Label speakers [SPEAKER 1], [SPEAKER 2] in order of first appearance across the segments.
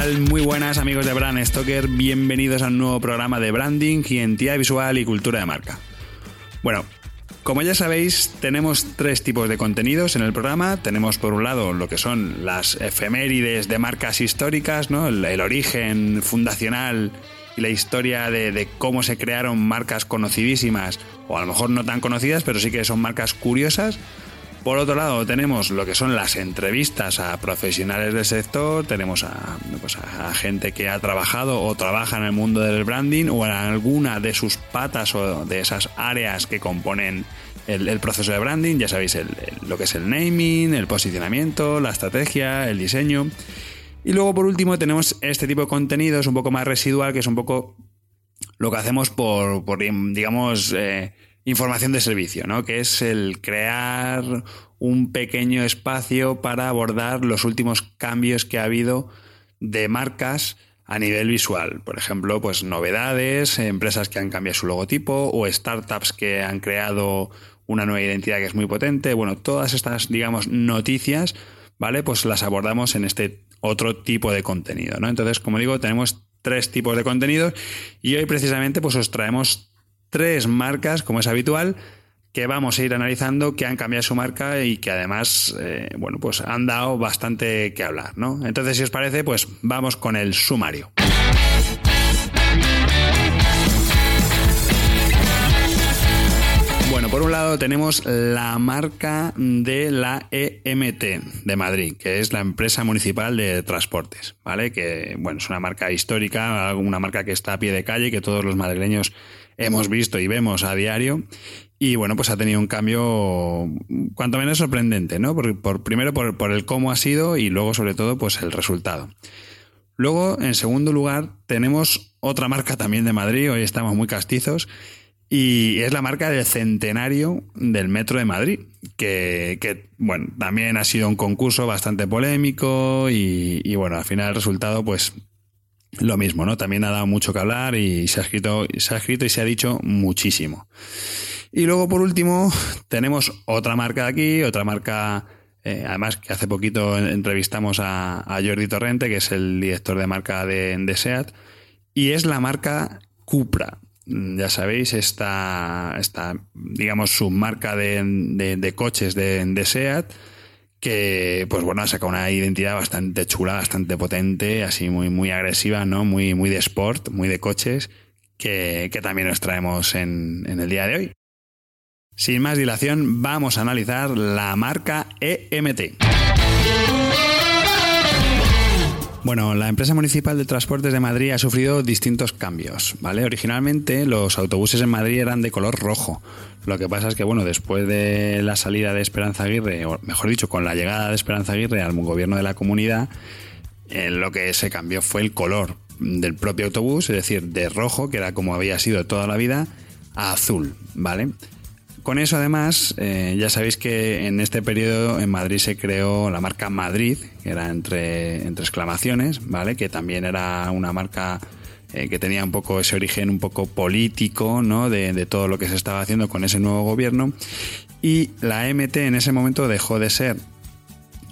[SPEAKER 1] Muy buenas amigos de Brand Stoker, bienvenidos a un nuevo programa de branding, identidad visual y cultura de marca. Bueno, como ya sabéis, tenemos tres tipos de contenidos en el programa. Tenemos por un lado lo que son las efemérides de marcas históricas, ¿no? el, origen fundacional y la historia de, de cómo se crearon marcas conocidísimas, o a lo mejor no tan conocidas, pero sí que son marcas curiosas. Por otro lado, tenemos lo que son las entrevistas a profesionales del sector, tenemos a, pues a, gente que ha trabajado o trabaja en el mundo del branding o en alguna de sus patas o de esas áreas que componen el, proceso de branding, ya sabéis lo que es el naming, el posicionamiento, la estrategia, el diseño. Y luego por último tenemos este tipo de contenidos un poco más residual, que es un poco lo que hacemos por, digamos, eh, información de servicio, ¿no? que es el crear un pequeño espacio para abordar los últimos cambios que ha habido de marcas a nivel visual. Por ejemplo, pues novedades, empresas que han cambiado su logotipo o startups que han creado una nueva identidad que es muy potente. Bueno, todas estas, digamos, noticias, ¿vale? Pues las abordamos en este otro tipo de contenido, ¿no? Entonces, como digo, tenemos tres tipos de contenidos y hoy precisamente pues os traemos tres marcas, como es habitual, que vamos a ir analizando, que han cambiado su marca y que además, eh, bueno, pues han dado bastante que hablar, ¿no? Entonces, si os parece, pues vamos con el sumario. Bueno, por un lado tenemos la marca de la EMT de Madrid, que es la empresa municipal de transportes, ¿vale? Que, bueno, es una marca histórica, una marca que está a pie de calle, que todos los madrileños hemos visto y vemos a diario. Y bueno, pues ha tenido un cambio cuanto menos sorprendente, ¿no? Por, primero por, el cómo ha sido y luego sobre todo pues el resultado. Luego, en segundo lugar, tenemos otra marca también de Madrid, hoy estamos muy castizos, y es la marca del centenario del Metro de Madrid, que, que bueno, también ha sido un concurso bastante polémico y, y bueno, al final el resultado pues lo mismo, ¿no? También ha dado mucho que hablar y se ha escrito, se ha escrito y se ha dicho muchísimo. Y luego, por último, tenemos otra marca de aquí, otra marca, eh, además que hace poquito entrevistamos a, Jordi Torrente, que es el director de marca de, de SEAT, y es la marca Cupra. Ya sabéis, esta, esta digamos, submarca de, de, de coches de, de SEAT, que pues bueno, ha sacado una identidad bastante chula, bastante potente, así muy, muy agresiva, ¿no? Muy, muy de sport, muy de coches, que, que también nos traemos en, en el día de hoy. Sin más dilación, vamos a analizar la marca EMT. Bueno, la empresa municipal de transportes de Madrid ha sufrido distintos cambios, ¿vale? Originalmente los autobuses en Madrid eran de color rojo. Lo que pasa es que, bueno, después de la salida de Esperanza Aguirre, o mejor dicho, con la llegada de Esperanza Aguirre al gobierno de la comunidad, eh, lo que se cambió fue el color del propio autobús, es decir, de rojo, que era como había sido toda la vida, a azul, ¿vale? Con eso además, eh, ya sabéis que en este periodo en Madrid se creó la marca Madrid, que era entre, entre exclamaciones, ¿vale? Que también era una marca eh, que tenía un poco ese origen un poco político, ¿no? De, todo lo que se estaba haciendo con ese nuevo gobierno. Y la MT en ese momento dejó de ser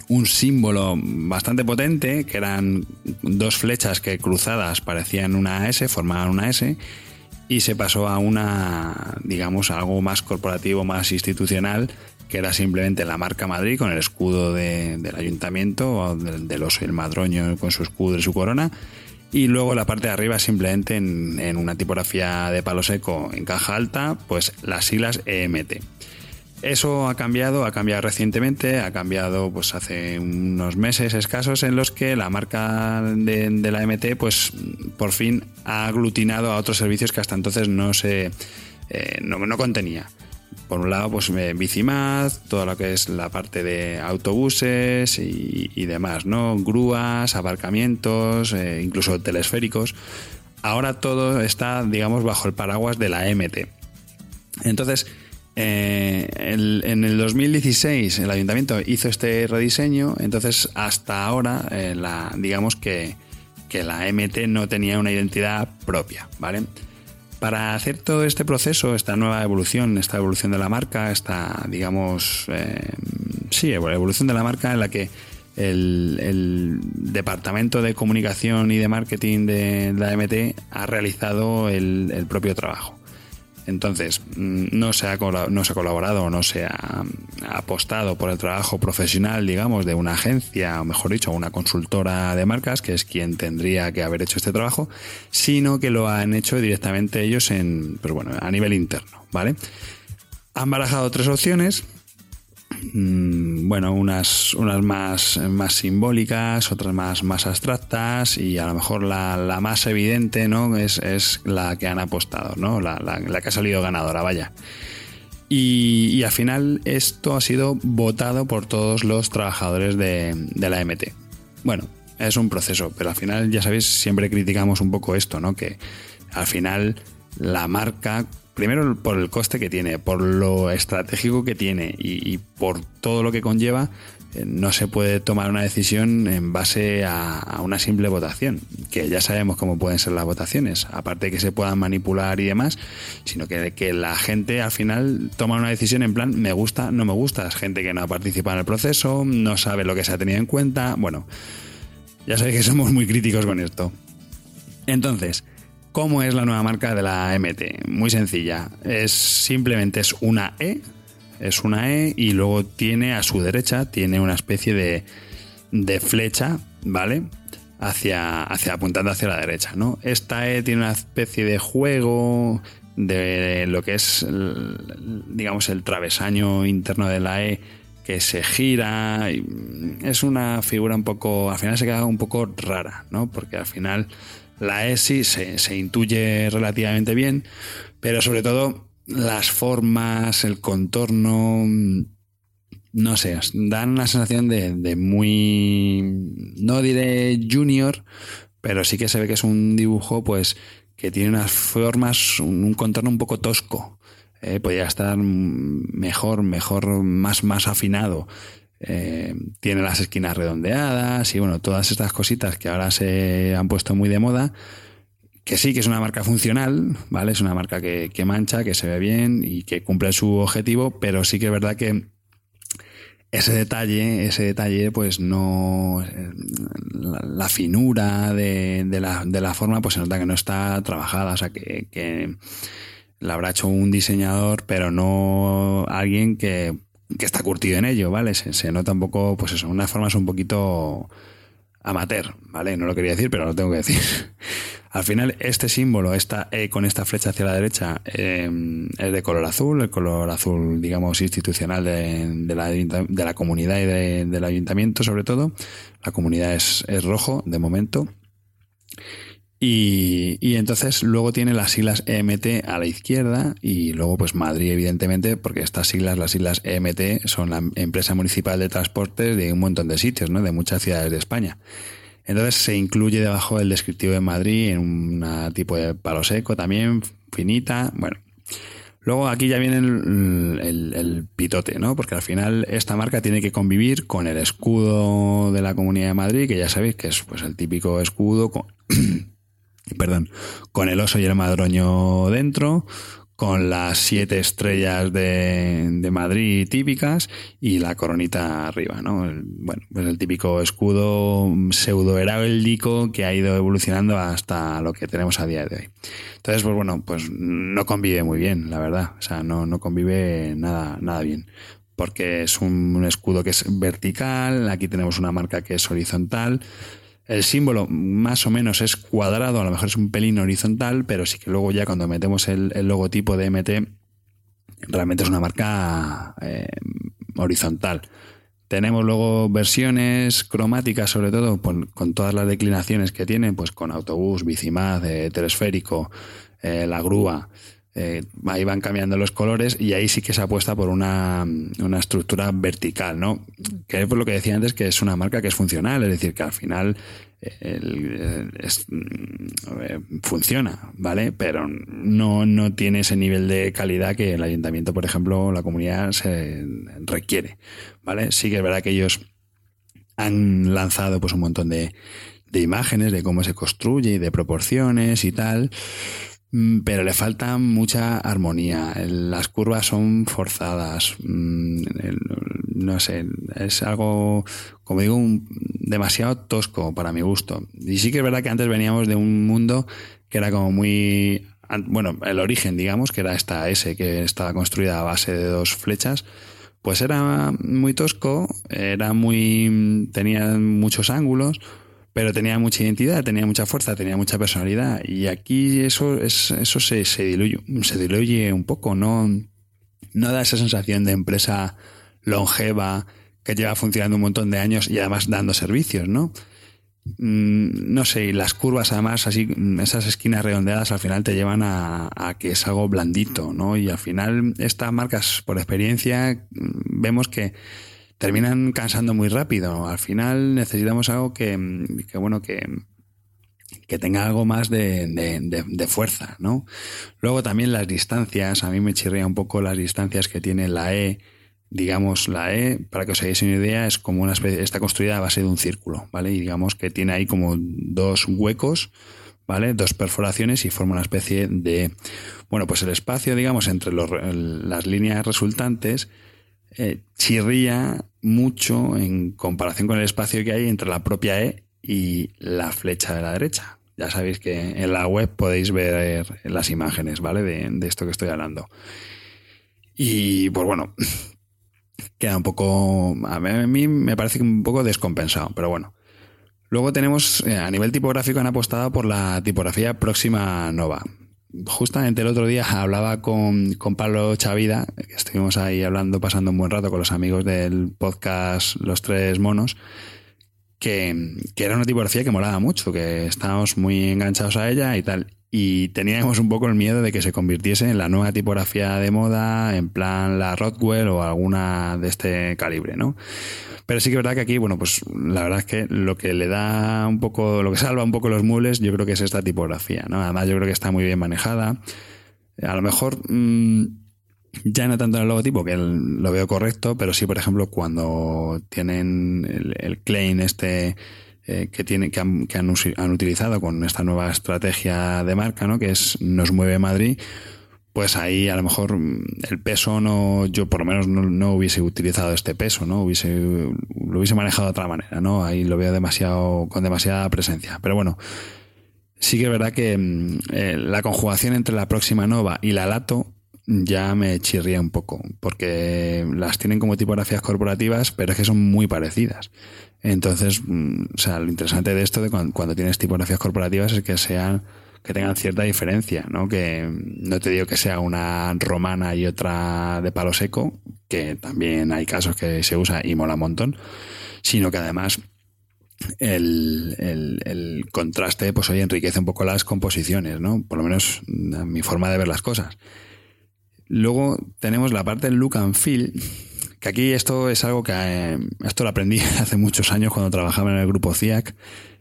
[SPEAKER 1] un símbolo bastante potente, que eran dos flechas que cruzadas parecían una S, formaban una S, y se pasó a una, digamos, algo más corporativo, más institucional, que era simplemente la marca Madrid con el escudo de, del ayuntamiento, del, del, oso el madroño con su escudo y su corona. Y luego la parte de arriba simplemente en, una tipografía de palo seco en caja alta, pues las siglas EMT. Eso ha cambiado, ha cambiado recientemente, ha cambiado pues hace unos meses escasos en los que la marca de, la MT pues por fin ha aglutinado a otros servicios que hasta entonces no se eh, no, no, contenía. Por un lado, pues Bicimaz, todo lo que es la parte de autobuses y, demás, ¿no? Grúas, aparcamientos, eh, incluso telesféricos. Ahora todo está, digamos, bajo el paraguas de la MT. Entonces, eh, en el 2016 el ayuntamiento hizo este rediseño, entonces hasta ahora, eh, la, digamos que, que la MT no tenía una identidad propia, ¿vale? Para hacer todo este proceso, esta nueva evolución, esta evolución de la marca, esta, digamos, eh, sí, evolución de la marca en la que el, departamento de comunicación y de marketing de la MT ha realizado el propio trabajo. Entonces, mm, no se ha, no se ha colaborado no se ha, apostado por el trabajo profesional, digamos, de una agencia, o mejor dicho, una consultora de marcas, que es quien tendría que haber hecho este trabajo, sino que lo han hecho directamente ellos en, pues bueno, a nivel interno, ¿vale? Han barajado tres opciones, bueno, unas, unas más, más simbólicas, otras más, más abstractas y a lo mejor la, más evidente ¿no? Es, es, la que han apostado, ¿no? La, la, que ha salido ganadora, vaya. Y, y, al final esto ha sido votado por todos los trabajadores de, de la MT. Bueno, es un proceso, pero al final ya sabéis, siempre criticamos un poco esto, ¿no? Que al final la marca primero por el coste que tiene, por lo estratégico que tiene y, por todo lo que conlleva, eh, no se puede tomar una decisión en base a, una simple votación, que ya sabemos cómo pueden ser las votaciones, aparte de que se puedan manipular y demás, sino que, que la gente al final toma una decisión en plan me gusta, no me gusta, es gente que no ha participado en el proceso, no sabe lo que se ha tenido en cuenta, bueno, ya sabéis que somos muy críticos con esto. Entonces, ¿Cómo es la nueva marca de la MT? Muy sencilla. Es simplemente es una E, es una E y luego tiene a su derecha tiene una especie de, de flecha, ¿vale? Hacia, hacia apuntando hacia la derecha, ¿no? Esta E tiene una especie de juego de lo que es, digamos, el travesaño interno de la E que se gira. es una figura un poco, al final se queda un poco rara, ¿no? Porque al final la ESI se, se intuye relativamente bien, pero sobre todo las formas, el contorno, no sé, dan una sensación de, muy, no diré junior, pero sí que se ve que es un dibujo pues que tiene unas formas, un, contorno un poco tosco. Eh, podría estar mejor, mejor, más, más afinado. Eh, tiene las esquinas redondeadas y bueno, todas estas cositas que ahora se han puesto muy de moda, que sí que es una marca funcional, ¿vale? Es una marca que, mancha, que se ve bien y que cumple su objetivo, pero sí que es verdad que ese detalle, ese detalle, pues no. La, finura de, la, de, la, forma, pues se nota que no está trabajada, o sea, que, que la habrá hecho un diseñador, pero no alguien que que está curtido en ello, ¿vale? Se, nota un poco, pues eso, unas formas un poquito amateur, ¿vale? No lo quería decir, pero lo tengo que decir. Al final, este símbolo, esta E con esta flecha hacia la derecha, eh, es de color azul, el color azul, digamos, institucional de, la, de la, comunidad y del ayuntamiento, sobre todo. La comunidad es, es rojo, de momento. Y, entonces luego tiene las siglas EMT a la izquierda y luego pues Madrid evidentemente porque estas siglas, las siglas EMT son la empresa municipal de transportes de un montón de sitios, ¿no? De muchas ciudades de España. Entonces se incluye debajo el descriptivo de Madrid en un tipo de palo seco también, finita, bueno. Luego aquí ya viene el, el, pitote, ¿no? Porque al final esta marca tiene que convivir con el escudo de la Comunidad de Madrid, que ya sabéis que es pues el típico escudo con perdón, con el oso y el madroño dentro, con las siete estrellas de, Madrid típicas y la coronita arriba, ¿no? bueno, pues el típico escudo pseudo heráldico que ha ido evolucionando hasta lo que tenemos a día de hoy. Entonces, pues bueno, pues no convive muy bien, la verdad. O sea, no, no convive nada, nada bien porque es un escudo que es vertical, aquí tenemos una marca que es horizontal, el símbolo más o menos es cuadrado, a lo mejor es un pelín horizontal, pero sí que luego ya cuando metemos el, logotipo de MT, realmente es una marca eh, horizontal. Tenemos luego versiones cromáticas, sobre todo con, todas las declinaciones que tiene, pues con autobús, bicimaz, eh, telesférico, eh, la grúa. Eh, ahí van cambiando los colores y ahí sí que se apuesta por una, una estructura vertical, ¿no? Que es por lo que decía antes, que es una marca que es funcional, es decir, que al final el, mm, funciona, ¿vale? Pero no, no tiene ese nivel de calidad que el ayuntamiento, por ejemplo, la comunidad se requiere, ¿vale? Sí que es verdad que ellos han lanzado pues un montón de, de imágenes de cómo se construye y de proporciones y tal, pero le falta mucha armonía. Las curvas son forzadas. Mm, no sé, es algo, como digo, demasiado tosco para mi gusto. Y sí que es verdad que antes veníamos de un mundo que era como muy, bueno, el origen, digamos, que era esta S que estaba construida a base de dos flechas. Pues era muy tosco, era muy, tenía muchos ángulos, pero tenía mucha identidad, tenía mucha fuerza, tenía mucha personalidad. Y aquí eso, es, eso se, se, diluye, se diluye un poco, no, no da esa sensación de empresa longeva que lleva funcionando un montón de años y además dando servicios, ¿no? Mm, no sé, y las curvas además, así, esas esquinas redondeadas al final te llevan a, a, que es algo blandito, ¿no? Y al final estas marcas, por experiencia, vemos que terminan cansando muy rápido. Al final necesitamos algo que, bueno, que, que tenga algo más de, de, fuerza, ¿no? Luego también las distancias, a mí me chirría un poco las distancias que tiene la E, digamos, la E, para que os hagáis una idea, es como una especie, está construida a base de un círculo, ¿vale? Y digamos que tiene ahí como dos huecos, ¿vale? Dos perforaciones y forma una especie de, bueno, pues el espacio, digamos, entre las líneas resultantes eh, chirría mucho en comparación con el espacio que hay entre la propia E y la flecha de la derecha. Ya sabéis que en la web podéis ver las imágenes, ¿vale? De, esto que estoy hablando. Y pues bueno, queda un poco. A mí me parece un poco descompensado, pero bueno. Luego tenemos, eh, a nivel tipográfico, han apostado por la tipografía Próxima Nova justamente el otro día hablaba con, con Pablo Chavida, que estuvimos ahí hablando, pasando un buen rato con los amigos del podcast Los Tres Monos, que, que era una tipografía que molaba mucho, que estábamos muy enganchados a ella y tal. Y teníamos un poco el miedo de que se convirtiese en la nueva tipografía de moda, en plan la Rockwell o alguna de este calibre, ¿no? Pero sí que es verdad que aquí, bueno, pues la verdad es que lo que le da un poco, lo que salva un poco los muebles, yo creo que es esta tipografía, ¿no? Además, yo creo que está muy bien manejada. A lo mejor mm, ya no tanto en el logotipo, que lo veo correcto, pero sí, por ejemplo, cuando tienen el, el claim este eh, que, tiene, que, han, que han, utilizado con esta nueva estrategia de marca, ¿no? que es Nos mueve Madrid, pues ahí a lo mejor mm, el peso no, yo por lo menos no, hubiese utilizado este peso, ¿no? Hubiese, lo hubiese manejado de otra manera, ¿no? Ahí lo veo demasiado, con demasiada presencia. Pero bueno, sí que es verdad que mm, eh, la conjugación entre la próxima nova y la lato ya me chirría un poco, porque las tienen como tipografías corporativas, pero es que son muy parecidas. Entonces, mm, o sea, lo interesante de esto de cuando, cuando tienes tipografías corporativas es que sean que tengan cierta diferencia, ¿no? Que no te digo que sea una romana y otra de palo seco, que también hay casos que se usa y mola un montón, sino que además el, el, contraste, pues hoy enriquece un poco las composiciones, ¿no? Por lo menos mi forma de ver las cosas. Luego tenemos la parte del look and feel, que aquí esto es algo que eh, esto lo aprendí hace muchos años cuando trabajaba en el grupo CIAC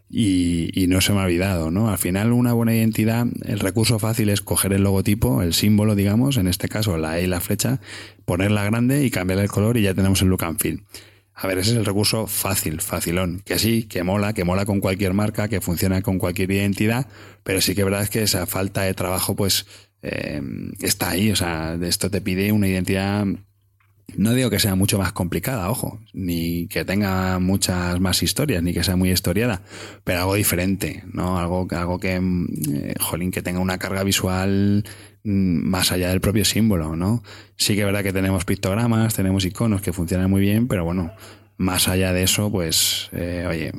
[SPEAKER 1] y, no se me ha olvidado, ¿no? Al final una buena identidad, el recurso fácil es coger el logotipo, el símbolo, digamos, en este caso la E y la flecha, ponerla grande y cambiar el color y ya tenemos el look and feel. A ver, ese es el recurso fácil, facilón, que sí, que mola, que mola con cualquier marca, que funciona con cualquier identidad, pero sí que verdad es que esa falta de trabajo pues eh, está ahí, o sea, esto te pide una identidad no digo que sea mucho más complicada, ojo, ni que tenga muchas más historias, ni que sea muy historiada, pero algo diferente, ¿no? Algo, algo que, eh, jolín, que tenga una carga visual mm, más allá del propio símbolo, ¿no? Sí que es verdad que tenemos pictogramas, tenemos iconos que funcionan muy bien, pero bueno, más allá de eso, pues, eh, oye,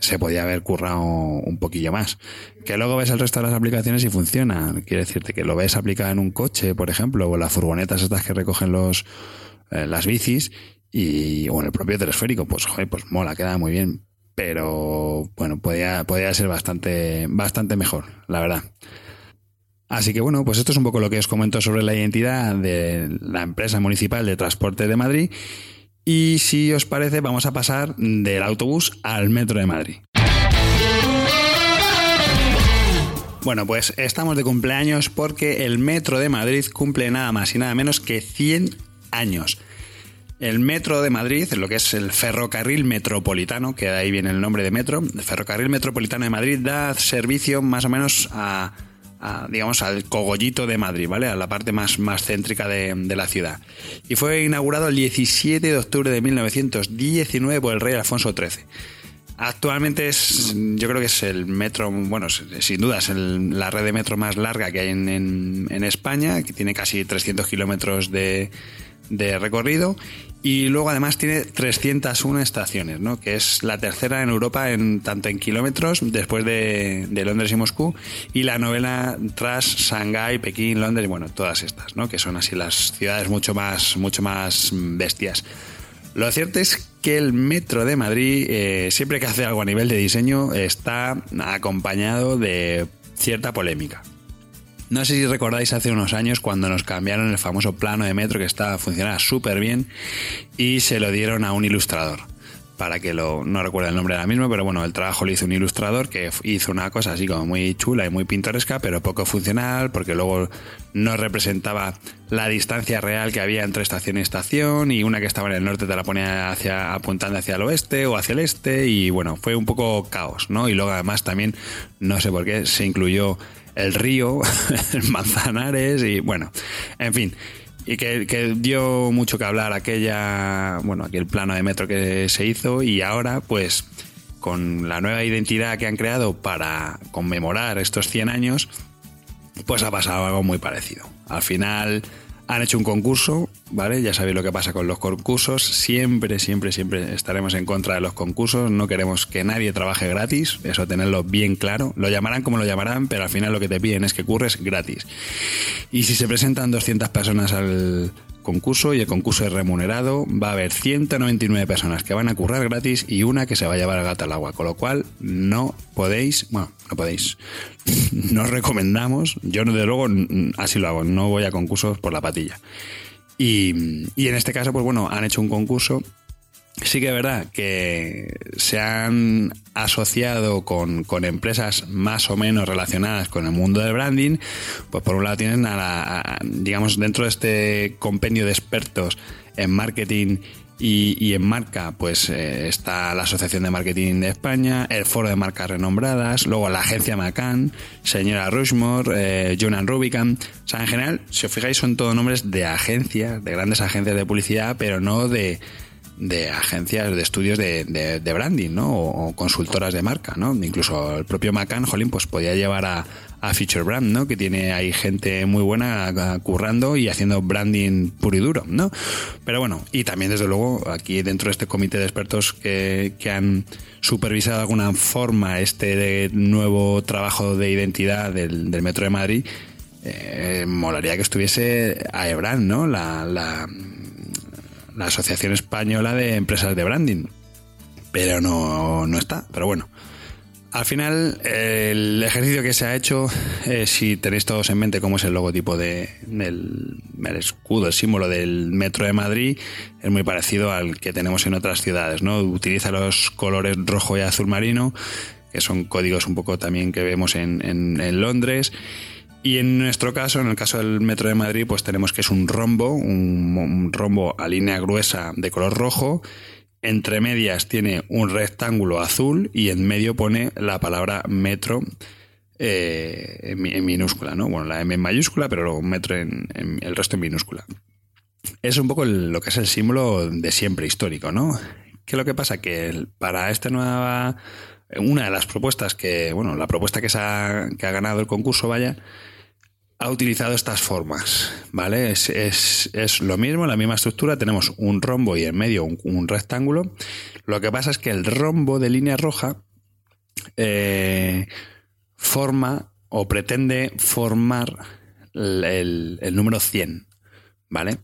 [SPEAKER 1] se podía haber currado un poquillo más. Que luego ves el resto de las aplicaciones y funciona. Quiere decirte que lo ves aplicado en un coche, por ejemplo, o las furgonetas estas que recogen los, eh, las bicis y, en el propio telesférico, pues, joder, pues mola, queda muy bien. Pero, bueno, podía, podía ser bastante, bastante mejor, la verdad. Así que bueno, pues esto es un poco lo que os comento sobre la identidad de la empresa municipal de transporte de Madrid. Y si os parece, vamos a pasar del autobús al metro de Madrid. Bueno, pues estamos de cumpleaños porque el Metro de Madrid cumple nada más y nada menos que 100 años. El Metro de Madrid, lo que es el ferrocarril metropolitano, que de ahí viene el nombre de metro, el ferrocarril metropolitano de Madrid da servicio más o menos a, digamos, al cogollito de Madrid, ¿vale? A la parte más, más céntrica de, la ciudad. Y fue inaugurado el 17 de octubre de 1919 por el rey Alfonso XIII. Actualmente es, yo creo que es el metro, bueno, sin duda es la red de metro más larga que hay en, España, que tiene casi 300 kilómetros de, recorrido y luego además tiene 301 estaciones, ¿no? que es la tercera en Europa en tanto en kilómetros después de, de, Londres y Moscú y la novela tras Shanghái, Pekín, Londres, bueno, todas estas, ¿no? que son así las ciudades mucho más, mucho más bestias. Lo cierto es que el Metro de Madrid, eh, siempre que hace algo a nivel de diseño, está acompañado de cierta polémica. No sé si recordáis hace unos años cuando nos cambiaron el famoso plano de metro que estaba funcionaba súper bien y se lo dieron a un ilustrador para que lo, no recuerdo el nombre ahora mismo, pero bueno, el trabajo lo hizo un ilustrador que hizo una cosa así como muy chula y muy pintoresca, pero poco funcional, porque luego no representaba la distancia real que había entre estación y estación, y una que estaba en el norte te la ponía hacia, apuntando hacia el oeste o hacia el este, y bueno, fue un poco caos, ¿no? Y luego además también, no sé por qué, se incluyó el río, el Manzanares, y bueno, en fin y que, dio mucho que hablar aquella, bueno, aquel plano de metro que se hizo y ahora pues con la nueva identidad que han creado para conmemorar estos 100 años, pues ha pasado algo muy parecido. Al final han hecho un concurso, ¿vale? Ya sabéis lo que pasa con los concursos. Siempre, siempre, siempre estaremos en contra de los concursos. No queremos que nadie trabaje gratis. Eso tenerlo bien claro. Lo llamarán como lo llamarán, pero al final lo que te piden es que curres gratis. Y si se presentan 200 personas al, concurso y el concurso es remunerado, va a haber 199 personas que van a currar gratis y una que se va a llevar el gato al agua, con lo cual no podéis, bueno, no podéis, no os recomendamos, yo de luego así lo hago, no voy a concursos por la patilla. Y, y en este caso, pues bueno, han hecho un concurso Sí que es verdad que se han asociado con, empresas más o menos relacionadas con el mundo del branding. Pues por un lado tienen a la, digamos, dentro de este compendio de expertos en marketing y, en marca, pues eh, está la Asociación de Marketing de España, el Foro de Marcas Renombradas, luego la agencia McCann, señora Rushmore, eh, Jonan Rubicam. O sea, en general, si os fijáis, son todos nombres de agencias, de grandes agencias de publicidad, pero no de de agencias de estudios de, de, branding, ¿no? O, consultoras de marca, ¿no? Incluso el propio McCann, Jolín, pues podía llevar a, a Feature Brand, ¿no? Que tiene ahí gente muy buena currando y haciendo branding puro y duro, ¿no? Pero bueno, y también desde luego aquí dentro de este comité de expertos que, que han supervisado de alguna forma este nuevo trabajo de identidad del, del Metro de Madrid, eh, molaría que estuviese AEBRAND, ¿no? La, la, la Asociación Española de Empresas de Branding. Pero no, no está, pero bueno. Al final, el ejercicio que se ha hecho, eh, si tenéis todos en mente cómo es el logotipo de, del el escudo, el símbolo del Metro de Madrid, es muy parecido al que tenemos en otras ciudades, ¿no? Utiliza los colores rojo y azul marino, que son códigos un poco también que vemos en, en Londres, y en nuestro caso, en el caso del Metro de Madrid, pues tenemos que es un rombo, un, rombo a línea gruesa de color rojo. Entre medias tiene un rectángulo azul y en medio pone la palabra metro eh, en, minúscula, ¿no? Bueno, la M en mayúscula, pero luego metro en, el resto en minúscula. Es un poco lo que es el símbolo de siempre histórico, ¿no? ¿Qué es lo que pasa? Que para esta nueva una de las propuestas que, bueno, la propuesta que, se ha, que ha ganado el concurso, vaya, ha utilizado estas formas, ¿vale? Es, es, es, lo mismo, la misma estructura, tenemos un rombo y en medio un, rectángulo. Lo que pasa es que el rombo de línea roja eh, forma o pretende formar el, el, número 100, ¿vale?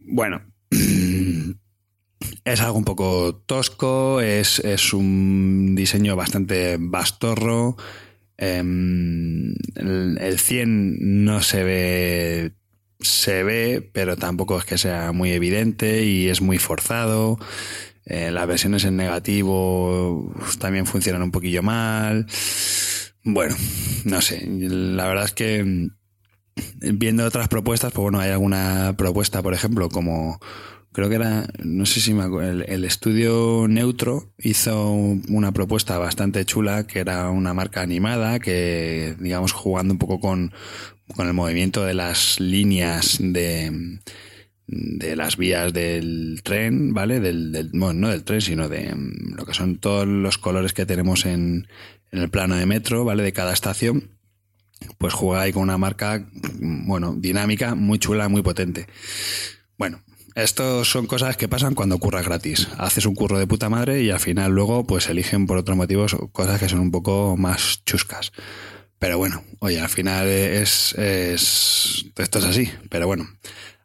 [SPEAKER 1] Bueno, es algo un poco tosco, es, es un diseño bastante bastorro, Em, el, 100 no se ve, se ve, pero tampoco es que sea muy evidente y es muy forzado. Eh, las versiones en negativo también funcionan un poquillo mal. Bueno, no sé. La verdad es que mm, viendo otras propuestas, pues bueno, hay alguna propuesta, por ejemplo, como creo que era, no sé si me acuerdo, el, estudio Neutro hizo una propuesta bastante chula que era una marca animada que, digamos, jugando un poco con, con el movimiento de las líneas de, de las vías del tren, ¿vale? Del, del, bueno, no del tren, sino de mm, lo que son todos los colores que tenemos en, en el plano de metro, ¿vale? De cada estación pues juega ahí con una marca, mm, bueno, dinámica, muy chula, muy potente. Bueno, esto son cosas que pasan cuando curras gratis. Haces un curro de puta madre y al final luego pues eligen por otros motivos cosas que son un poco más chuscas. Pero bueno, oye, al final es, es esto es así. Pero bueno,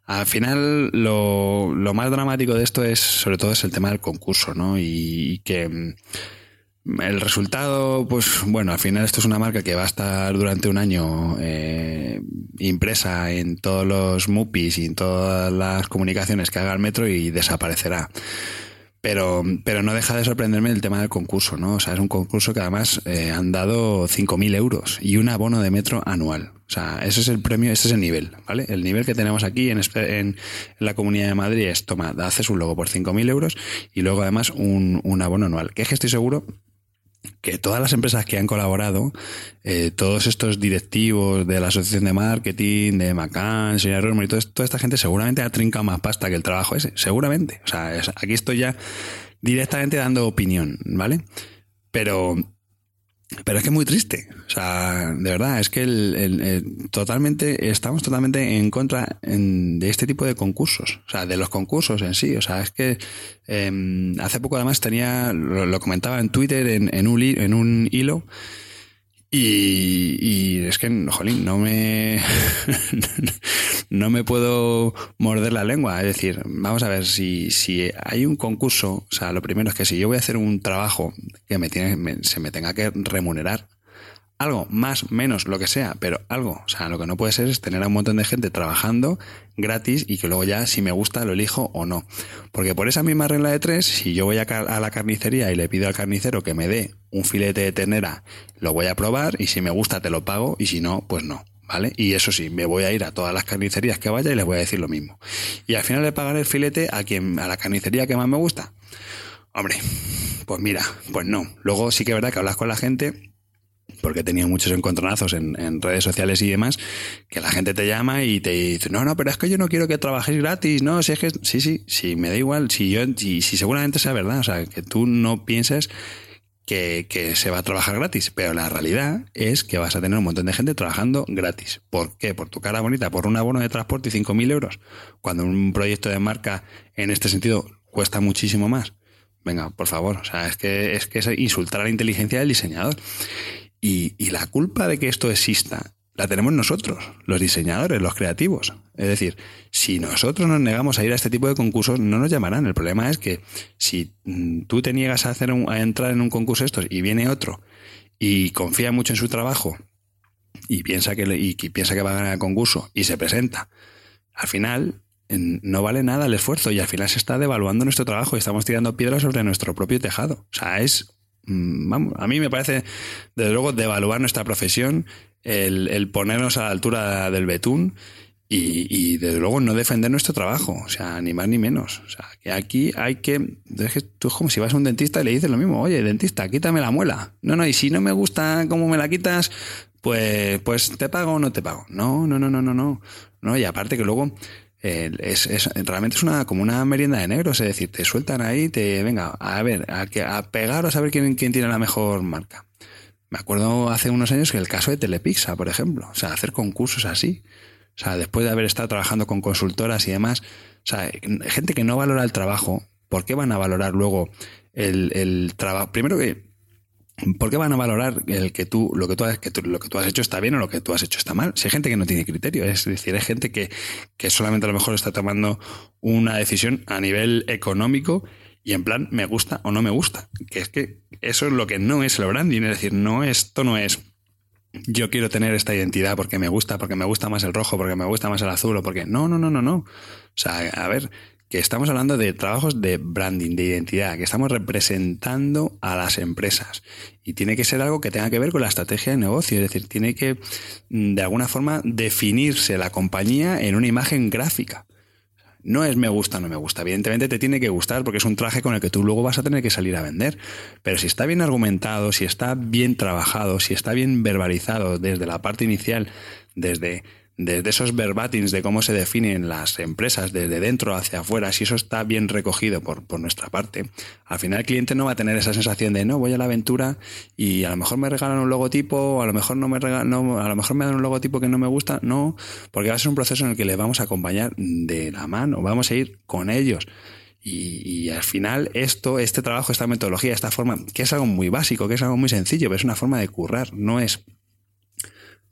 [SPEAKER 1] al final lo, lo más dramático de esto es sobre todo es el tema del concurso, ¿no? Y, que mm, el resultado, pues bueno, al final esto es una marca que va a estar durante un año eh, impresa en todos los MUPIs y en todas las comunicaciones que haga el metro y desaparecerá. Pero, pero no deja de sorprenderme el tema del concurso, ¿no? O sea, es un concurso que además eh, han dado 5.000 euros y un abono de metro anual. O sea, ese es el premio, ese es el nivel, ¿vale? El nivel que tenemos aquí en, la Comunidad de Madrid es, toma, haces un logo por 5.000 euros y luego además un, un abono anual. Que es que estoy seguro que todas las empresas que han colaborado, eh, todos estos directivos de la asociación de marketing, de Macan, señor Rosmer y toda esta gente seguramente ha trincado más pasta que el trabajo ese, seguramente. O sea, aquí estoy ya directamente dando opinión, ¿vale? Pero pero es que es muy triste. O sea, de verdad, es que el, totalmente, estamos totalmente en contra de este tipo de concursos. O sea, de los concursos en sí. O sea, es que em, hace poco además tenía, lo, comentaba en Twitter en, en, un, en un hilo, y, es que, jolín, no me, no me puedo morder la lengua. Es decir, vamos a ver, si, si hay un concurso, o sea, lo primero es que si yo voy a hacer un trabajo que me tiene, se me tenga que remunerar, algo, más, menos, lo que sea, pero algo. O sea, lo que no puede ser es tener a un montón de gente trabajando gratis y que luego ya si me gusta lo elijo o no. Porque por esa misma regla de tres, si yo voy a, la carnicería y le pido al carnicero que me dé un filete de ternera, lo voy a probar y si me gusta te lo pago y si no, pues no. ¿Vale? Y eso sí, me voy a ir a todas las carnicerías que vaya y les voy a decir lo mismo. Y al final le pagaré el filete a quien, a la carnicería que más me gusta. Hombre, pues mira, pues no. Luego sí que es verdad que hablas con la gente porque he tenido muchos encontronazos en, redes sociales y demás, que la gente te llama y te dice, no, no, pero es que yo no quiero que trabajes gratis, no, si es que, sí, sí, sí, me da igual, si yo, si, si seguramente sea verdad, o sea, que tú no pienses que, que, se va a trabajar gratis, pero la realidad es que vas a tener un montón de gente trabajando gratis. ¿Por qué? Por tu cara bonita, por un abono de transporte y 5.000 euros, cuando un proyecto de marca en este sentido cuesta muchísimo más. Venga, por favor, o sea, es que es que es insultar a la inteligencia del diseñador. Y, y la culpa de que esto exista la tenemos nosotros, los diseñadores, los creativos. Es decir, si nosotros nos negamos a ir a este tipo de concursos, no nos llamarán. El problema es que si mm, tú te niegas a, hacer a entrar en un concurso estos y viene otro y confía mucho en su trabajo y piensa que, y piensa que va a ganar el concurso y se presenta, al final no vale nada el esfuerzo y al final se está devaluando nuestro trabajo y estamos tirando piedras sobre nuestro propio tejado. O sea, es vamos, a mí me parece, desde luego, devaluar nuestra profesión, el, ponernos a la altura del betún y, desde luego no defender nuestro trabajo, o sea, ni más ni menos. O sea, que aquí hay que, tú es como si vas a un dentista y le dices lo mismo, oye, dentista, quítame la muela. No, no, y si no me gusta cómo me la quitas, pues, pues te pago o no te pago. No, no, no, no, no, no. No, y aparte que luego es, es, realmente es una como una merienda de negros, es decir, te sueltan ahí, te venga, a ver, a, a pegaros a ver quién, quién tiene la mejor marca. Me acuerdo hace unos años que el caso de Telepizza, por ejemplo, o sea, hacer concursos así, o sea, después de haber estado trabajando con consultoras y demás, o sea, gente que no valora el trabajo, ¿por qué van a valorar luego el, el trabajo? Primero que ¿Por qué van a valorar el que tú, lo que tú, has, hecho está bien o lo que tú has hecho está mal? Si hay gente que no tiene criterio, es decir, hay gente que, que solamente a lo mejor está tomando una decisión a nivel económico y en plan me gusta o no me gusta. Que es que eso es lo que no es el branding, es decir, no esto no es yo quiero tener esta identidad porque me gusta, porque me gusta más el rojo, porque me gusta más el azul o porque... No, no, no, no, no. O sea, a ver, que estamos hablando de trabajos de branding, de identidad, que estamos representando a las empresas. Y tiene que ser algo que tenga que ver con la estrategia de negocio, es decir, tiene que mm, de alguna forma definirse la compañía en una imagen gráfica. No es me gusta o no me gusta. Evidentemente te tiene que gustar porque es un traje con el que tú luego vas a tener que salir a vender. Pero si está bien argumentado, si está bien trabajado, si está bien verbalizado desde la parte inicial, desde desde esos verbatins de cómo se definen las empresas desde dentro hacia afuera, si eso está bien recogido por, por, nuestra parte, al final el cliente no va a tener esa sensación de no, voy a la aventura y a lo mejor me regalan un logotipo, o a lo mejor no me regalan, no, a lo mejor me dan un logotipo que no me gusta, no, porque va a ser un proceso en el que le vamos a acompañar de la mano, vamos a ir con ellos. Y, y, al final esto, este trabajo, esta metodología, esta forma, que es algo muy básico, que es algo muy sencillo, pero es una forma de currar, no es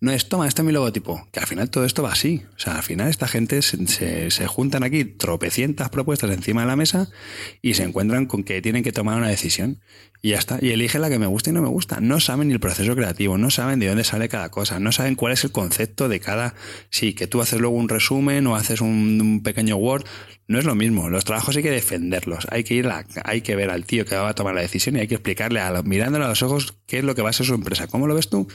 [SPEAKER 1] no es, toma, este es mi logotipo. Que al final todo esto va así. O sea, al final esta gente se, se, juntan aquí tropecientas propuestas encima de la mesa y se encuentran con que tienen que tomar una decisión. Y ya está. Y eligen la que me gusta y no me gusta. No saben ni el proceso creativo, no saben de dónde sale cada cosa, no saben cuál es el concepto de cada... Sí, que tú haces luego un resumen o haces un, pequeño Word. No es lo mismo. Los trabajos hay que defenderlos. Hay que ir a, hay que ver al tío que va a tomar la decisión y hay que explicarle, a mirándole a los ojos, qué es lo que va a ser su empresa, cómo lo ves tú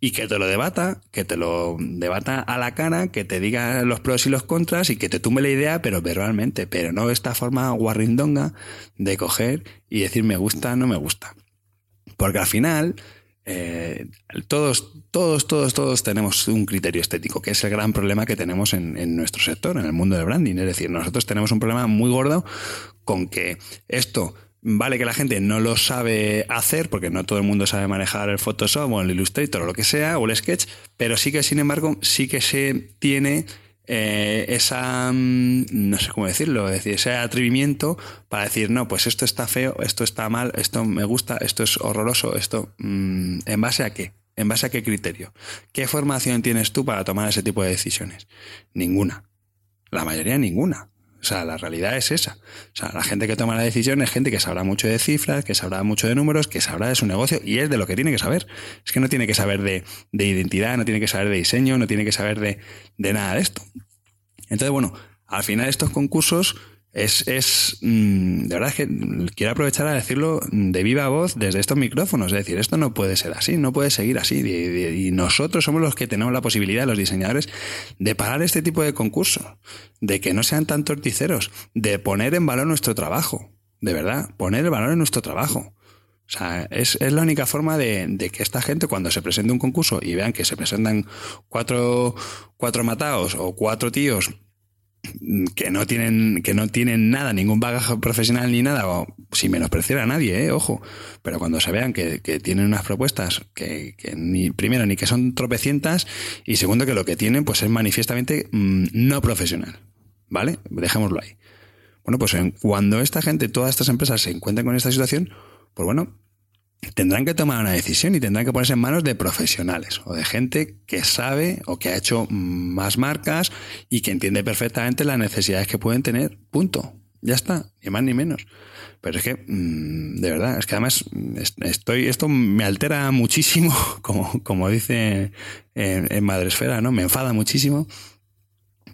[SPEAKER 1] y que te lo debata, que te lo debata a la cara, que te diga los pros y los contras y que te tumbe la idea, pero verbalmente, pero no esta forma guarrindonga de coger y decir me gusta, no me gusta. Porque al final, eh, todos, todos, todos, todos tenemos un criterio estético, que es el gran problema que tenemos en, en, nuestro sector, en el mundo del branding. Es decir, nosotros tenemos un problema muy gordo con que esto vale que la gente no lo sabe hacer, porque no todo el mundo sabe manejar el Photoshop o el Illustrator o lo que sea, o el Sketch, pero sí que, sin embargo, sí que se tiene eh, esa, mm, no sé cómo decirlo, es decir, ese atrevimiento para decir, no, pues esto está feo, esto está mal, esto me gusta, esto es horroroso, esto, mm, ¿en base a qué? ¿En base a qué criterio? ¿Qué formación tienes tú para tomar ese tipo de decisiones? Ninguna. La mayoría ninguna. O sea, la realidad es esa. O sea, la gente que toma la decisión es gente que sabrá mucho de cifras, que sabrá mucho de números, que sabrá de su negocio y es de lo que tiene que saber. Es que no tiene que saber de, de identidad, no tiene que saber de diseño, no tiene que saber de, de nada de esto. Entonces, bueno, al final estos concursos es, es mm, de verdad que quiero aprovechar a decirlo de viva voz desde estos micrófonos. Es decir, esto no puede ser así, no puede seguir así. Y, nosotros somos los que tenemos la posibilidad, los diseñadores, de parar este tipo de concursos, de que no sean tan torticeros, de poner en valor nuestro trabajo. De verdad, poner el valor en nuestro trabajo. O sea, es, es la única forma de, de, que esta gente, cuando se presente un concurso y vean que se presentan cuatro, cuatro mataos o cuatro tíos que no tienen que no tienen nada, ningún bagaje profesional ni nada, o sin menospreciar a nadie, ¿eh? ojo, pero cuando se vean que, que tienen unas propuestas que, ni primero ni que son tropecientas y segundo que lo que tienen pues es manifiestamente mmm, no profesional, ¿vale? Dejémoslo ahí. Bueno, pues cuando esta gente, todas estas empresas se encuentran con esta situación, pues bueno, tendrán que tomar una decisión y tendrán que ponerse en manos de profesionales o de gente que sabe o que ha hecho más marcas y que entiende perfectamente las necesidades que pueden tener. Punto. Ya está, ni más ni menos. Pero es que, de verdad, es que además estoy, esto me altera muchísimo, como, como dice en, en Madresfera, ¿no? Me enfada muchísimo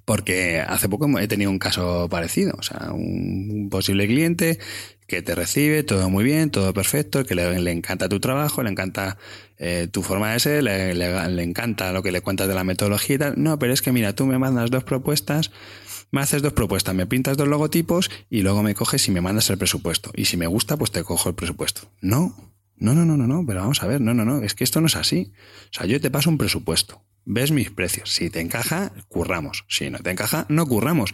[SPEAKER 1] porque hace poco he tenido un caso parecido, o sea, un posible cliente que te recibe, todo muy bien, todo perfecto, que le, encanta tu trabajo, le encanta eh, tu forma de ser, le, encanta lo que le cuentas de la metodología y tal. No, pero es que mira, tú me mandas dos propuestas, me haces dos propuestas, me pintas dos logotipos y luego me coges y me mandas el presupuesto. Y si me gusta, pues te cojo el presupuesto. No, no, no, no, no, no, pero vamos a ver, no, no, no, es que esto no es así. O sea, yo te paso un presupuesto, ves mis precios. Si te encaja, curramos. Si no te encaja, no curramos.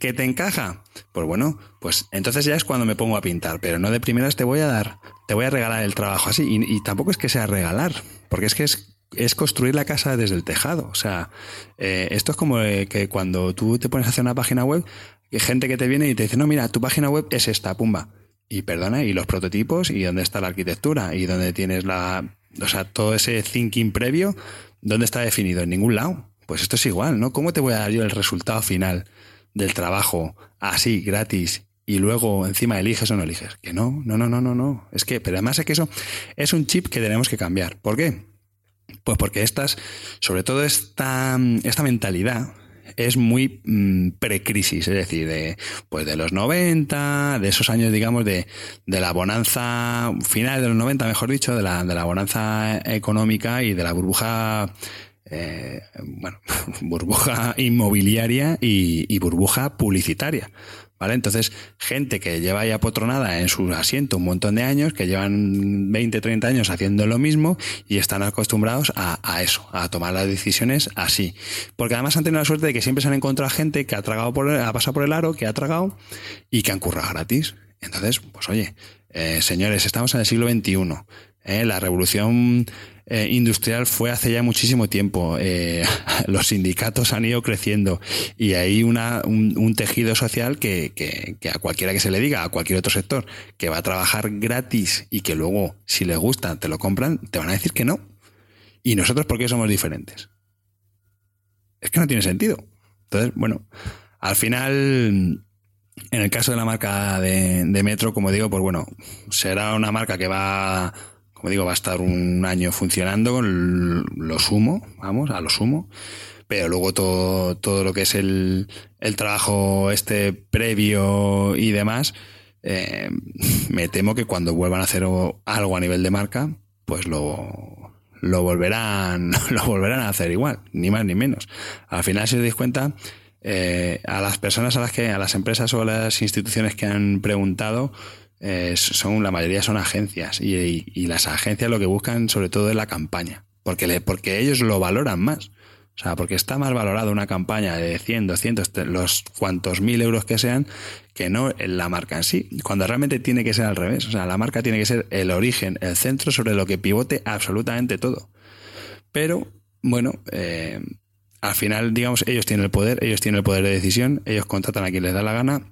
[SPEAKER 1] ¿Que te encaja? Pues bueno, pues entonces ya es cuando me pongo a pintar, pero no de primeras te voy a dar, te voy a regalar el trabajo así. Y, y tampoco es que sea regalar, porque es que es, es construir la casa desde el tejado. O sea, eh, esto es como eh, que cuando tú te pones a hacer una página web, hay gente que te viene y te dice, no, mira, tu página web es esta, pumba. Y perdona, y los prototipos, y dónde está la arquitectura, y dónde tienes la, o sea, todo ese thinking previo, ¿dónde está definido? En ningún lado. Pues esto es igual, ¿no? ¿Cómo te voy a dar yo el resultado final? del trabajo así, gratis, y luego encima eliges o no eliges. Que no, no, no, no, no, no. Es que, pero además es que eso es un chip que tenemos que cambiar. ¿Por qué? Pues porque estas, sobre todo esta, esta mentalidad, es muy mm, precrisis, es decir, de, pues de los 90, de esos años, digamos, de, de la bonanza, final de los 90, mejor dicho, de la, de la bonanza económica y de la burbuja eh, bueno, burbuja inmobiliaria y, burbuja publicitaria. ¿Vale? Entonces, gente que lleva ya potronada en su asiento un montón de años, que llevan 20, 30 años haciendo lo mismo y están acostumbrados a, eso, a tomar las decisiones así. Porque además han tenido la suerte de que siempre se han encontrado gente que ha tragado por ha pasado por el aro, que ha tragado y que han currado gratis. Entonces, pues oye, eh, señores, estamos en el siglo XXI. ¿eh? la revolución eh, industrial fue hace ya muchísimo tiempo. Eh, los sindicatos han ido creciendo y hay una, un, tejido social que, que, a cualquiera que se le diga, a cualquier otro sector, que va a trabajar gratis y que luego, si les gusta, te lo compran, te van a decir que no. ¿Y nosotros por qué somos diferentes? Es que no tiene sentido. Entonces, bueno, al final, en el caso de la marca de, de Metro, como digo, pues bueno, será una marca que va como digo, va a estar un año funcionando, lo sumo, vamos, a lo sumo, pero luego todo, todo lo que es el, el trabajo este previo y demás, eh, me temo que cuando vuelvan a hacer algo a nivel de marca, pues lo, lo volverán, lo volverán a hacer igual, ni más ni menos. Al final, si os dais cuenta, eh, a las personas a las que, a las empresas o a las instituciones que han preguntado, eh, son la mayoría son agencias y, las agencias lo que buscan sobre todo es la campaña, porque, le, porque ellos lo valoran más. O sea, porque está más valorado una campaña de 100, 200, los cuantos mil euros que sean, que no la marca en sí. Cuando realmente tiene que ser al revés. O sea, la marca tiene que ser el origen, el centro sobre lo que pivote absolutamente todo. Pero, bueno, eh, al final, digamos, ellos tienen el poder, ellos tienen el poder de decisión, ellos contratan a quien les da la gana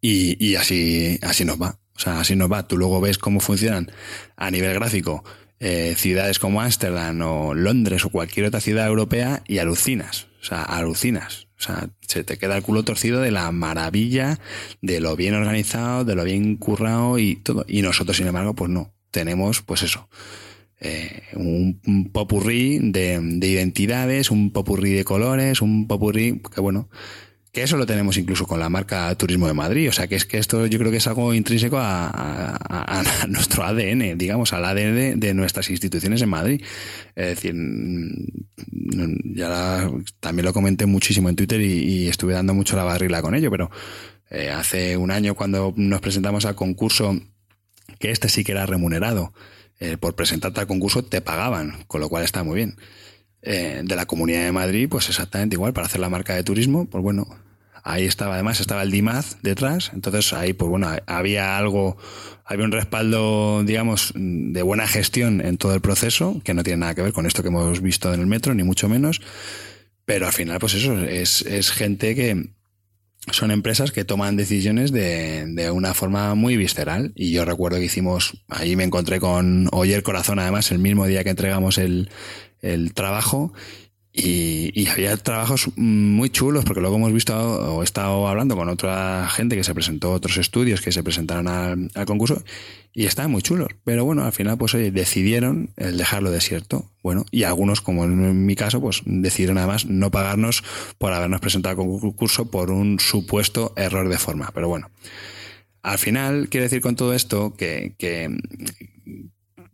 [SPEAKER 1] y, y así, así nos va. Sea, así nos va. Tú luego ves cómo funcionan a nivel gráfico eh, ciudades como Ámsterdam o Londres o cualquier otra ciudad europea y alucinas. O sea, alucinas. O sea, se te queda el culo torcido de la maravilla, de lo bien organizado, de lo bien currado y todo. Y nosotros, sin embargo, pues no. Tenemos, pues eso. Eh, un, un popurrí de, de identidades, un popurrí de colores, un popurrí que bueno, que eso lo tenemos incluso con la marca Turismo de Madrid. O sea, que es que esto yo creo que es algo intrínseco a, nuestro ADN, digamos, al ADN de, nuestras instituciones en Madrid. Es decir, mm, ya también lo comenté muchísimo en Twitter y, estuve dando mucho la barrila con ello, pero eh, hace un año cuando nos presentamos al concurso, que este sí que era remunerado, eh, por presentarte al concurso te pagaban, con lo cual está muy bien. Eh, de la Comunidad de Madrid, pues exactamente igual, para hacer la marca de turismo, pues bueno, ahí estaba, además estaba el DIMAZ detrás, entonces ahí, pues bueno, había algo, había un respaldo, digamos, de buena gestión en todo el proceso, que no tiene nada que ver con esto que hemos visto en el metro, ni mucho menos, pero al final, pues eso, es, es gente que, son empresas que toman decisiones de, de, una forma muy visceral. Y yo recuerdo que hicimos, ahí me encontré con Oyer Corazón, además, el mismo día que entregamos el, el trabajo y, había trabajos muy chulos, porque luego hemos visto o he estado hablando con otra gente que se presentó, otros estudios que se presentaron al, concurso, y estaban muy chulos. Pero bueno, al final, pues oye, decidieron dejarlo desierto. Bueno, y algunos, como en mi caso, pues decidieron además no pagarnos por habernos presentado al concurso por un supuesto error de forma. Pero bueno. Al final, quiero decir con todo esto que, que,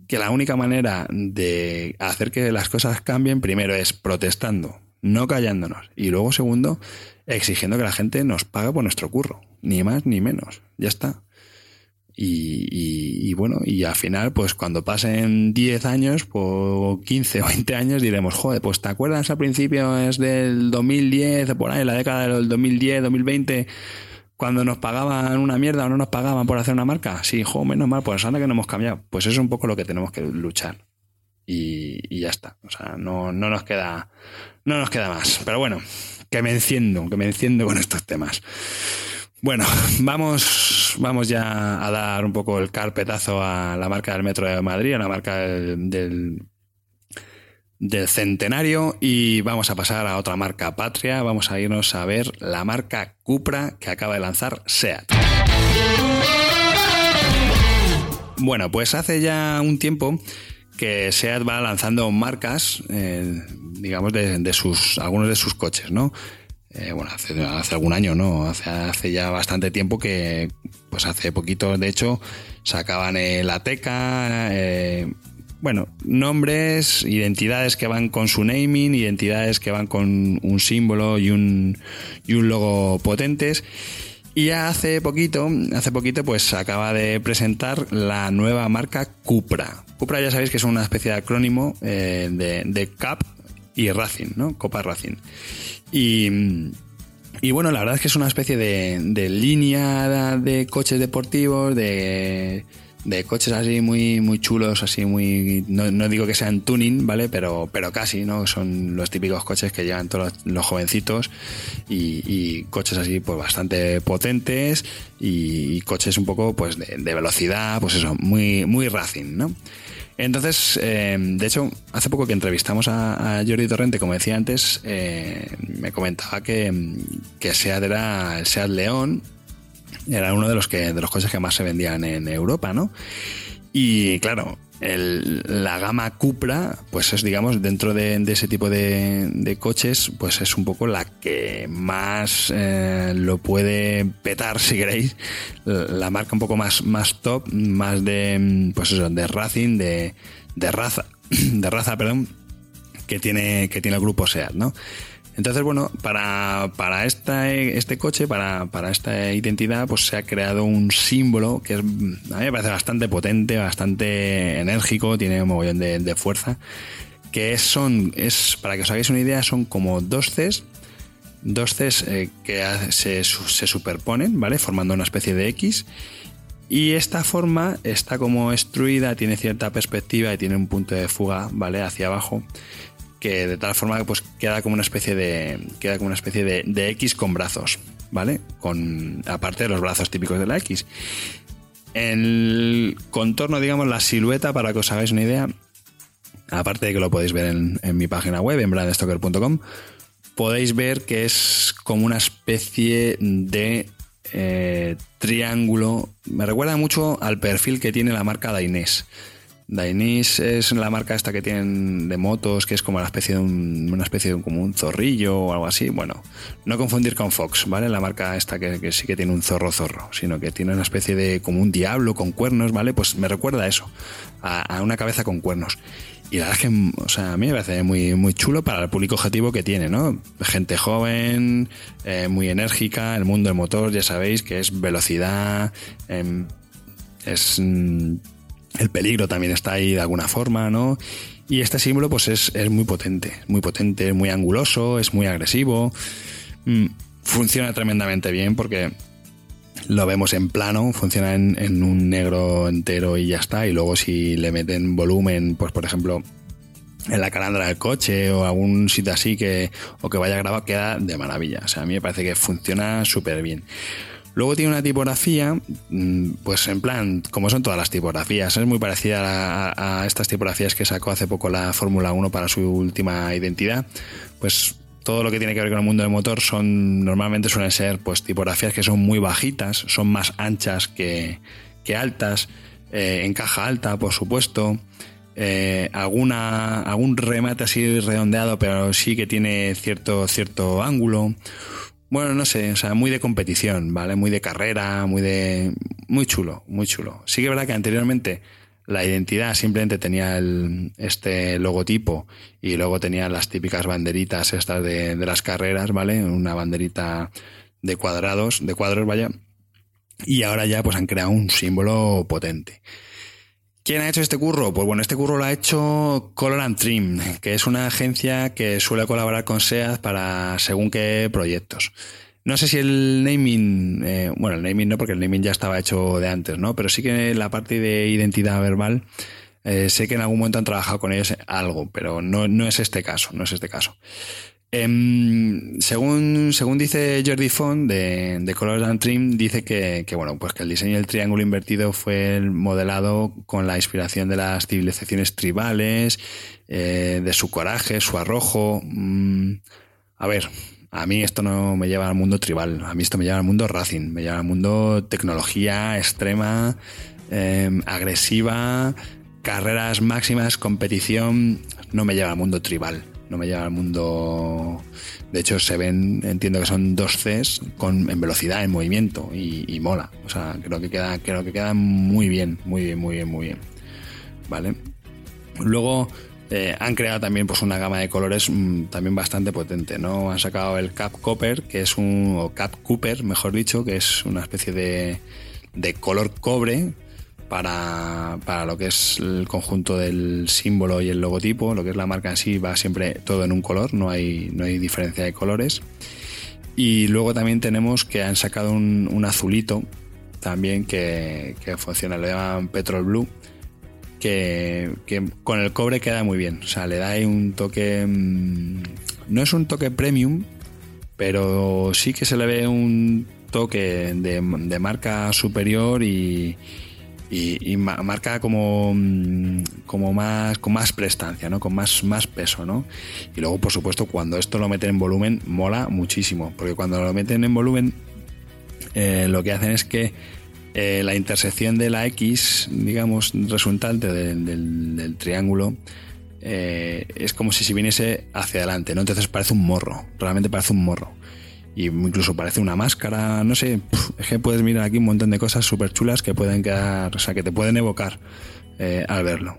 [SPEAKER 1] que la única manera de hacer que las cosas cambien, primero es protestando, no callándonos. Y luego, segundo, exigiendo que la gente nos pague por nuestro curro. Ni más ni menos. Ya está. Y, bueno, y al final, pues cuando pasen 10 años, pues 15 o 20 años, diremos, joder, pues ¿te acuerdas al principio es del 2010, por ahí, la década del 2010, 2020? Cuando nos pagaban una mierda o no nos pagaban por hacer una marca, sí, jo, menos mal, pues anda que no hemos cambiado. Pues eso es un poco lo que tenemos que luchar. Y, ya está. O sea, no, no nos queda. No nos queda más. Pero bueno, que me enciendo, que me enciendo con estos temas. Bueno, vamos, vamos ya a dar un poco el carpetazo a la marca del Metro de Madrid, a la marca del del centenario y vamos a pasar a otra marca patria. Vamos a irnos a ver la marca Cupra que acaba de lanzar SEAT. Bueno, pues hace ya un tiempo que SEAT va lanzando marcas, eh, digamos, de, sus, algunos de sus coches, ¿no? Eh, bueno, hace, algún año, ¿no? Hace, hace ya bastante tiempo que, pues hace poquito, de hecho, sacaban el Ateca, eh, bueno, nombres, identidades que van con su naming, identidades que van con un símbolo y un, y un logo potentes. Y ya hace poquito, hace poquito, pues acaba de presentar la nueva marca Cupra. Cupra ya sabéis que es una especie de acrónimo eh, de, de CAP y Racing, ¿no? Copa Racing. Y, y bueno, la verdad es que es una especie de, de línea de coches deportivos, de de coches así muy, muy chulos, así muy. No, digo que sean tuning, ¿vale? Pero, pero casi, ¿no? Son los típicos coches que llevan todos los, jovencitos y, coches así, pues bastante potentes y, coches un poco, pues de, velocidad, pues eso, muy, muy racing, ¿no? Entonces, eh, de hecho, hace poco que entrevistamos a, Jordi Torrente, como decía antes, eh, me comentaba que, que SEAT era SEAT León, era uno de los que de los coches que más se vendían en Europa, ¿no? Y claro, la gama Cupra, pues es, digamos, dentro de, ese tipo de, coches, pues es un poco la que más eh, lo puede petar, si queréis. La marca un poco más, más top, más de, pues eso, de racing, de, de raza, de raza, perdón, que tiene, que tiene el grupo SEAT, ¿no? Entonces, bueno, para, para este coche, para, para, esta identidad, pues se ha creado un símbolo que a mí me parece bastante potente, bastante enérgico, tiene un mogollón de, fuerza, que son, es, para que os hagáis una idea, son como dos Cs, dos Cs eh, que se, se superponen, ¿vale? Formando una especie de X. Y esta forma está como extruida, tiene cierta perspectiva y tiene un punto de fuga, ¿vale? Hacia abajo que de tal forma pues queda como una especie de queda como una especie de, X con brazos, ¿vale? Con aparte de los brazos típicos de la X. El contorno, digamos, la silueta, para que os hagáis una idea, aparte de que lo podéis ver en, mi página web, en brandstoker.com, podéis ver que es como una especie de eh, triángulo. Me recuerda mucho al perfil que tiene la marca Dainés. Dainese es la marca esta que tienen de motos, que es como una especie de un, una especie de como un zorrillo o algo así. Bueno, no confundir con Fox, ¿vale? La marca esta que, sí que tiene un zorro zorro, sino que tiene una especie de como un diablo con cuernos, ¿vale? Pues me recuerda a eso, a, una cabeza con cuernos. Y la verdad es que, o sea, a mí me parece muy, muy chulo para el público objetivo que tiene, ¿no? Gente joven, eh, muy enérgica, el mundo del motor, ya sabéis que es velocidad, em, es mm, el peligro también está ahí de alguna forma, ¿no? Y este símbolo pues es, muy potente, muy potente, muy anguloso, es muy agresivo. Mm, funciona tremendamente bien porque lo vemos en plano, funciona en, un negro entero y ya está. Y luego si le meten volumen, pues por ejemplo, en la calandra del coche o algún sitio así que, o que vaya grabado, queda de maravilla. O sea, a mí me parece que funciona súper bien. Luego tiene una tipografía, mm, pues en plan, como son todas las tipografías, es muy parecida a, estas tipografías que sacó hace poco la Fórmula 1 para su última identidad. Pues todo lo que tiene que ver con el mundo del motor son normalmente suelen ser pues tipografías que son muy bajitas, son más anchas que, altas, eh, en caja alta, por supuesto. Eh, alguna, algún remate así redondeado, pero sí que tiene cierto, cierto ángulo. Bueno, no sé, o sea, muy de competición, ¿vale? Muy de carrera, muy de... Muy chulo, muy chulo. Sí que es verdad que anteriormente la identidad simplemente tenía el, este logotipo y luego tenía las típicas banderitas estas de, de las carreras, ¿vale? Una banderita de cuadrados, de cuadros, vaya. Y ahora ya pues han creado un símbolo potente. ¿Quién ha hecho este curro? Pues bueno, este curro lo ha hecho Color and Trim, que es una agencia que suele colaborar con SEAT para según qué proyectos. No sé si el naming, eh, bueno, el naming no, porque el naming ya estaba hecho de antes, ¿no? Pero sí que la parte de identidad verbal, eh, sé que en algún momento han trabajado con ellos algo, pero no, no es este caso, no es este caso. Em, según, según dice Jordi Font de, de Colors and Trim, dice que, que, bueno, pues que el diseño del triángulo invertido fue modelado con la inspiración de las civilizaciones tribales, eh, de su coraje, su arrojo. Mm, a ver, a mí esto no me lleva al mundo tribal, a mí esto me lleva al mundo racing, me lleva al mundo tecnología extrema, em, agresiva, carreras máximas, competición, no me lleva al mundo tribal, no me lleva al mundo... De hecho, se ven, entiendo que son dos Cs con, en velocidad, en movimiento y, mola. O sea, creo que queda, creo que queda muy bien, muy bien, muy bien, muy bien. ¿Vale? Luego, eh, han creado también pues una gama de colores mm, también bastante potente, ¿no? Han sacado el Cap Copper, que es un, o Cap Cooper, mejor dicho, que es una especie de, de color cobre para, para, lo que es el conjunto del símbolo y el logotipo, lo que es la marca en sí va siempre todo en un color, no hay, no hay diferencia de colores. Y luego también tenemos que han sacado un, un azulito también que, que funciona, lo llaman Petrol Blue, que, con el cobre queda muy bien. O sea, le da un toque. Mm, no es un toque premium, pero sí que se le ve un toque de, marca superior y, y, marca como, mm, como más con más prestancia, ¿no? Con más, más peso, ¿no? Y luego, por supuesto, cuando esto lo meten en volumen, mola muchísimo. Porque cuando lo meten en volumen, eh, lo que hacen es que eh, la intersección de la X, digamos, resultante del, triángulo, eh, es como si se viniese hacia adelante, ¿no? Entonces parece un morro, realmente parece un morro. Y incluso parece una máscara, no sé, es que puedes mirar aquí un montón de cosas súper chulas que pueden quedar, o sea, que te pueden evocar eh, al verlo.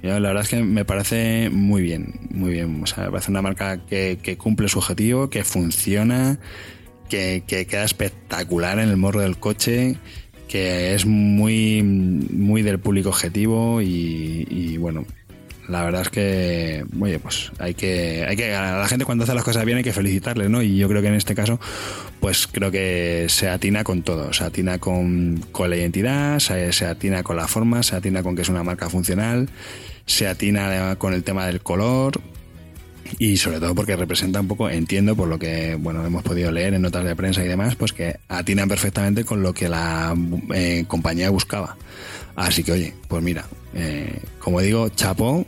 [SPEAKER 1] la verdad es que me parece muy bien, muy bien. O sea, me parece una marca que, cumple su objetivo, que funciona, que, que, queda espectacular en el morro del coche que es muy, muy del público objetivo y, bueno, la verdad es que, oye, pues hay que, hay que, a la gente cuando hace las cosas bien hay que felicitarle, ¿no? Y yo creo que en este caso, pues creo que se atina con todo, se atina con, con la identidad, se, se, atina con la forma, se atina con que es una marca funcional, se atina con el tema del color, y sobre todo porque representa un poco, entiendo por lo que bueno hemos podido leer en notas de prensa y demás, pues que atinan perfectamente con lo que la eh, compañía buscaba. Así que oye, pues mira, eh, como digo, chapo,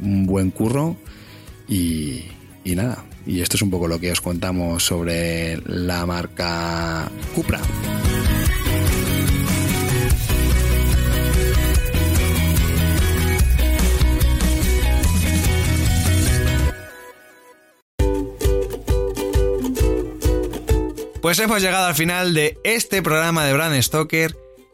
[SPEAKER 1] un buen curro y, y nada. Y esto es un poco lo que os contamos sobre la marca Cupra.
[SPEAKER 2] Pues hemos llegado al final de este programa de Brand Stoker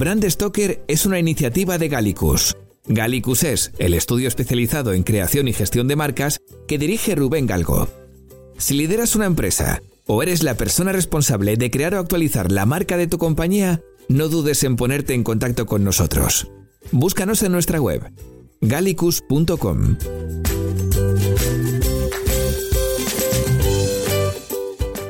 [SPEAKER 3] Brand Stoker es una iniciativa de Gallicus. Gallicus es el estudio especializado en creación y gestión de marcas que dirige Rubén Galgo. Si lideras una empresa o eres la persona responsable de crear o actualizar la marca de tu compañía, no dudes en ponerte en contacto con nosotros. Búscanos en nuestra web gallicus.com.